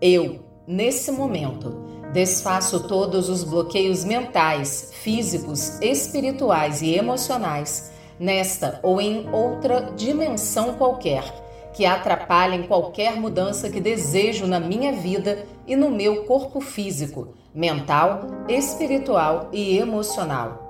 Eu, nesse momento, desfaço todos os bloqueios mentais, físicos, espirituais e emocionais, nesta ou em outra dimensão qualquer, que atrapalhem qualquer mudança que desejo na minha vida e no meu corpo físico, mental, espiritual e emocional.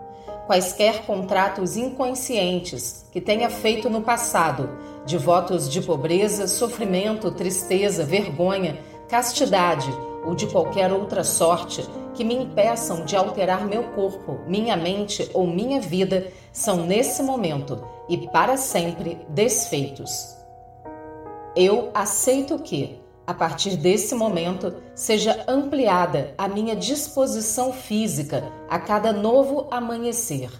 Quaisquer contratos inconscientes que tenha feito no passado, de votos de pobreza, sofrimento, tristeza, vergonha, castidade ou de qualquer outra sorte que me impeçam de alterar meu corpo, minha mente ou minha vida, são nesse momento e para sempre desfeitos. Eu aceito que, a partir desse momento, seja ampliada a minha disposição física a cada novo amanhecer.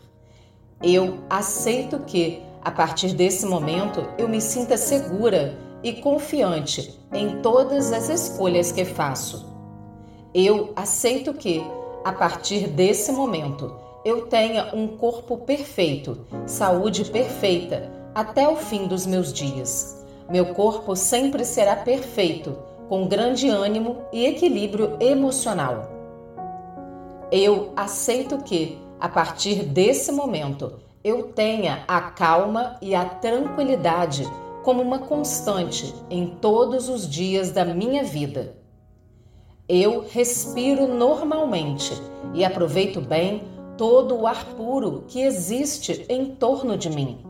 Eu aceito que, a partir desse momento, eu me sinta segura e confiante em todas as escolhas que faço. Eu aceito que, a partir desse momento, eu tenha um corpo perfeito, saúde perfeita até o fim dos meus dias meu corpo sempre será perfeito, com grande ânimo e equilíbrio emocional. Eu aceito que, a partir desse momento, eu tenha a calma e a tranquilidade como uma constante em todos os dias da minha vida. Eu respiro normalmente e aproveito bem todo o ar puro que existe em torno de mim.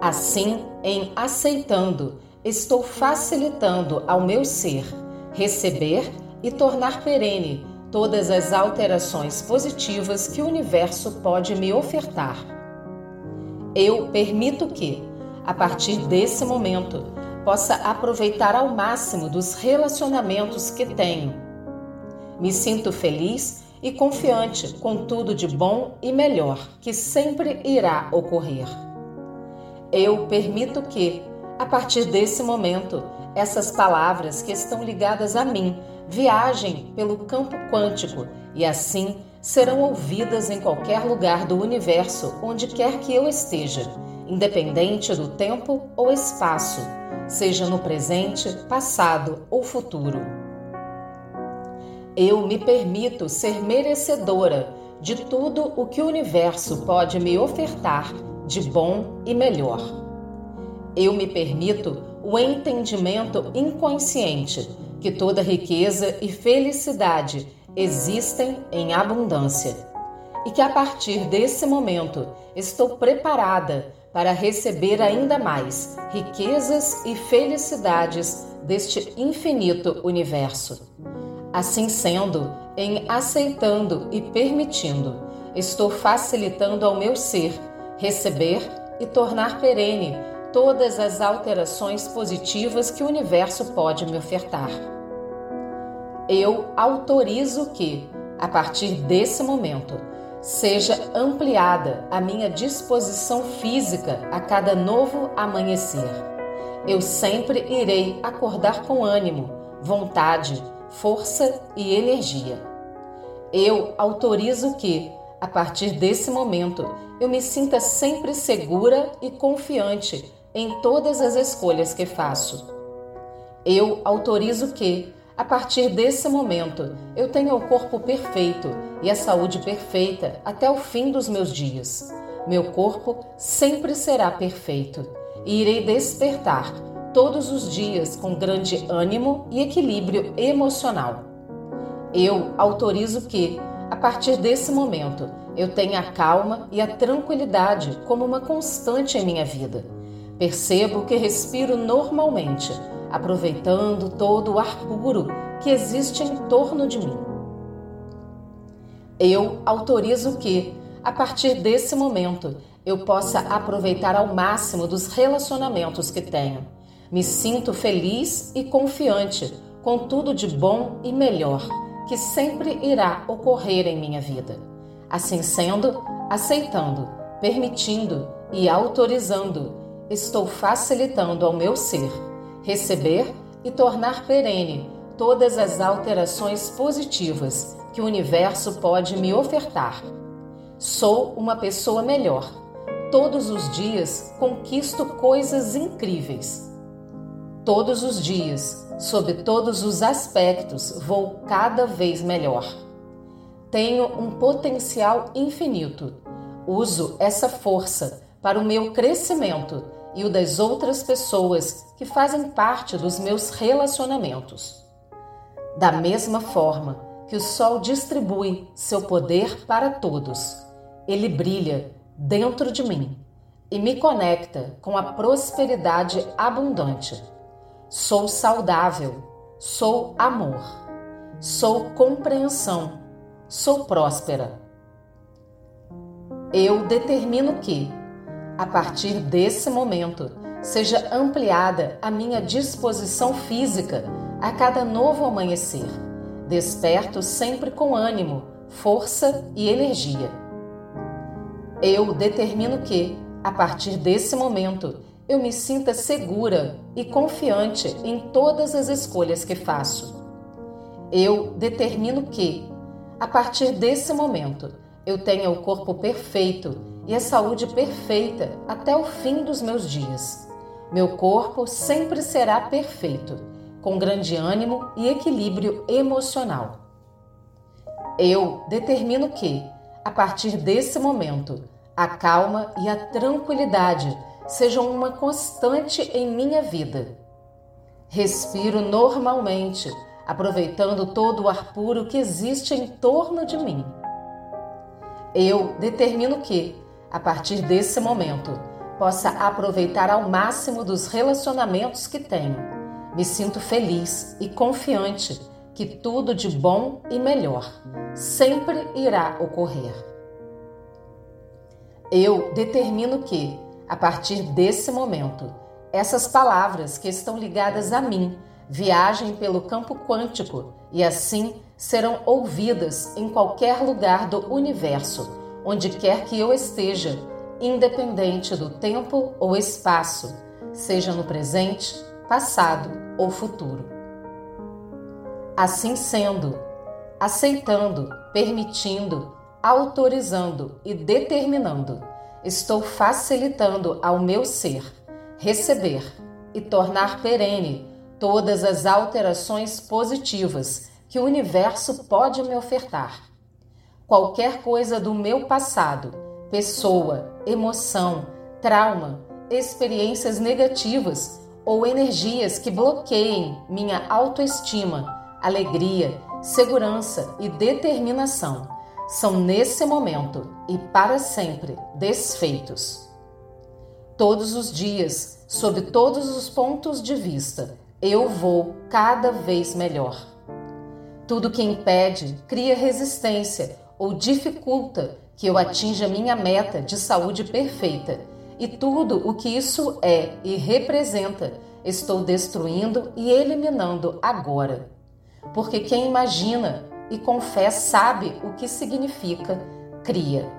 Assim, em aceitando, estou facilitando ao meu ser receber e tornar perene todas as alterações positivas que o universo pode me ofertar. Eu permito que, a partir desse momento, possa aproveitar ao máximo dos relacionamentos que tenho. Me sinto feliz e confiante com tudo de bom e melhor que sempre irá ocorrer. Eu permito que, a partir desse momento, essas palavras que estão ligadas a mim viajem pelo campo quântico e assim serão ouvidas em qualquer lugar do universo onde quer que eu esteja, independente do tempo ou espaço, seja no presente, passado ou futuro. Eu me permito ser merecedora de tudo o que o universo pode me ofertar de bom e melhor. Eu me permito o entendimento inconsciente que toda riqueza e felicidade existem em abundância e que a partir desse momento estou preparada para receber ainda mais riquezas e felicidades deste infinito universo. Assim sendo, em aceitando e permitindo, estou facilitando ao meu ser receber e tornar perene todas as alterações positivas que o universo pode me ofertar. Eu autorizo que, a partir desse momento, seja ampliada a minha disposição física a cada novo amanhecer. Eu sempre irei acordar com ânimo, vontade, força e energia. Eu autorizo que, a partir desse momento, eu me sinta sempre segura e confiante em todas as escolhas que faço. Eu autorizo que, a partir desse momento, eu tenha o corpo perfeito e a saúde perfeita até o fim dos meus dias. Meu corpo sempre será perfeito e irei despertar todos os dias com grande ânimo e equilíbrio emocional. Eu autorizo que, a partir desse momento, eu tenho a calma e a tranquilidade como uma constante em minha vida. Percebo que respiro normalmente, aproveitando todo o ar puro que existe em torno de mim. Eu autorizo que, a partir desse momento, eu possa aproveitar ao máximo dos relacionamentos que tenho. Me sinto feliz e confiante com tudo de bom e melhor que sempre irá ocorrer em minha vida. Assim sendo, aceitando, permitindo e autorizando, estou facilitando ao meu ser receber e tornar perene todas as alterações positivas que o universo pode me ofertar. Sou uma pessoa melhor. Todos os dias conquisto coisas incríveis. Todos os dias, sob todos os aspectos, vou cada vez melhor. Tenho um potencial infinito. Uso essa força para o meu crescimento e o das outras pessoas que fazem parte dos meus relacionamentos. Da mesma forma que o sol distribui seu poder para todos, ele brilha dentro de mim e me conecta com a prosperidade abundante. Sou saudável, sou amor, sou compreensão, sou próspera. Eu determino que, a partir desse momento, seja ampliada a minha disposição física a cada novo amanhecer. Desperto sempre com ânimo, força e energia. Eu determino que, a partir desse momento, eu me sinta segura e confiante em todas as escolhas que faço. Eu determino que, a partir desse momento, eu tenha o corpo perfeito e a saúde perfeita até o fim dos meus dias. Meu corpo sempre será perfeito, com grande ânimo e equilíbrio emocional. Eu determino que, a partir desse momento, a calma e a tranquilidade sejam uma constante em minha vida. Respiro normalmente, aproveitando todo o ar puro que existe em torno de mim. Eu determino que, a partir desse momento, possa aproveitar ao máximo dos relacionamentos que tenho. Me sinto feliz e confiante que tudo de bom e melhor sempre irá ocorrer. Eu determino que, a partir desse momento, essas palavras que estão ligadas a mim viajem pelo campo quântico e assim serão ouvidas em qualquer lugar do universo, onde quer que eu esteja, independente do tempo ou espaço, seja no presente, passado ou futuro. Assim sendo, aceitando, permitindo, autorizando e determinando. Estou facilitando ao meu ser receber e tornar perene todas as alterações positivas que o universo pode me ofertar. Qualquer coisa do meu passado, pessoa, emoção, trauma, experiências negativas ou energias que bloqueiem minha autoestima, alegria, segurança e determinação são nesse momento e para sempre desfeitos. Todos os dias, sob todos os pontos de vista, eu vou cada vez melhor. Tudo que impede, cria resistência ou dificulta que eu atinja minha meta de saúde perfeita, e tudo o que isso é e representa, estou destruindo e eliminando agora. Porque quem imagina e fé sabe o que significa cria.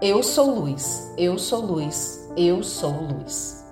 Eu sou luz, eu sou luz, eu sou luz.